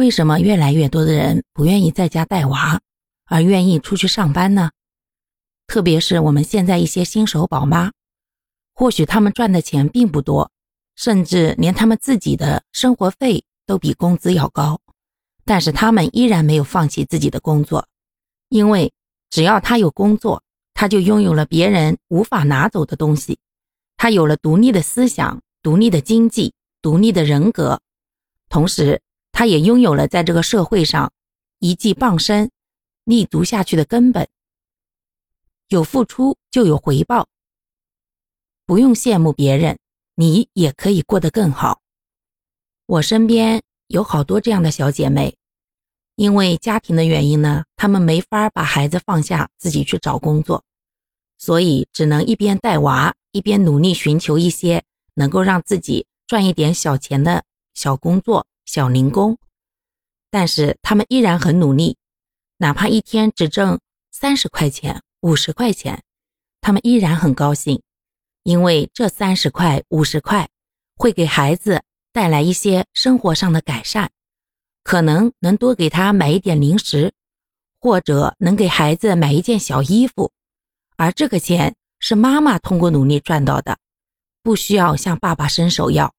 为什么越来越多的人不愿意在家带娃，而愿意出去上班呢？特别是我们现在一些新手宝妈，或许他们赚的钱并不多，甚至连他们自己的生活费都比工资要高，但是他们依然没有放弃自己的工作，因为只要他有工作，他就拥有了别人无法拿走的东西，他有了独立的思想、独立的经济、独立的人格，同时。他也拥有了在这个社会上一技傍身、立足下去的根本。有付出就有回报，不用羡慕别人，你也可以过得更好。我身边有好多这样的小姐妹，因为家庭的原因呢，她们没法把孩子放下，自己去找工作，所以只能一边带娃，一边努力寻求一些能够让自己赚一点小钱的小工作。小零工，但是他们依然很努力，哪怕一天只挣三十块钱、五十块钱，他们依然很高兴，因为这三十块、五十块会给孩子带来一些生活上的改善，可能能多给他买一点零食，或者能给孩子买一件小衣服，而这个钱是妈妈通过努力赚到的，不需要向爸爸伸手要。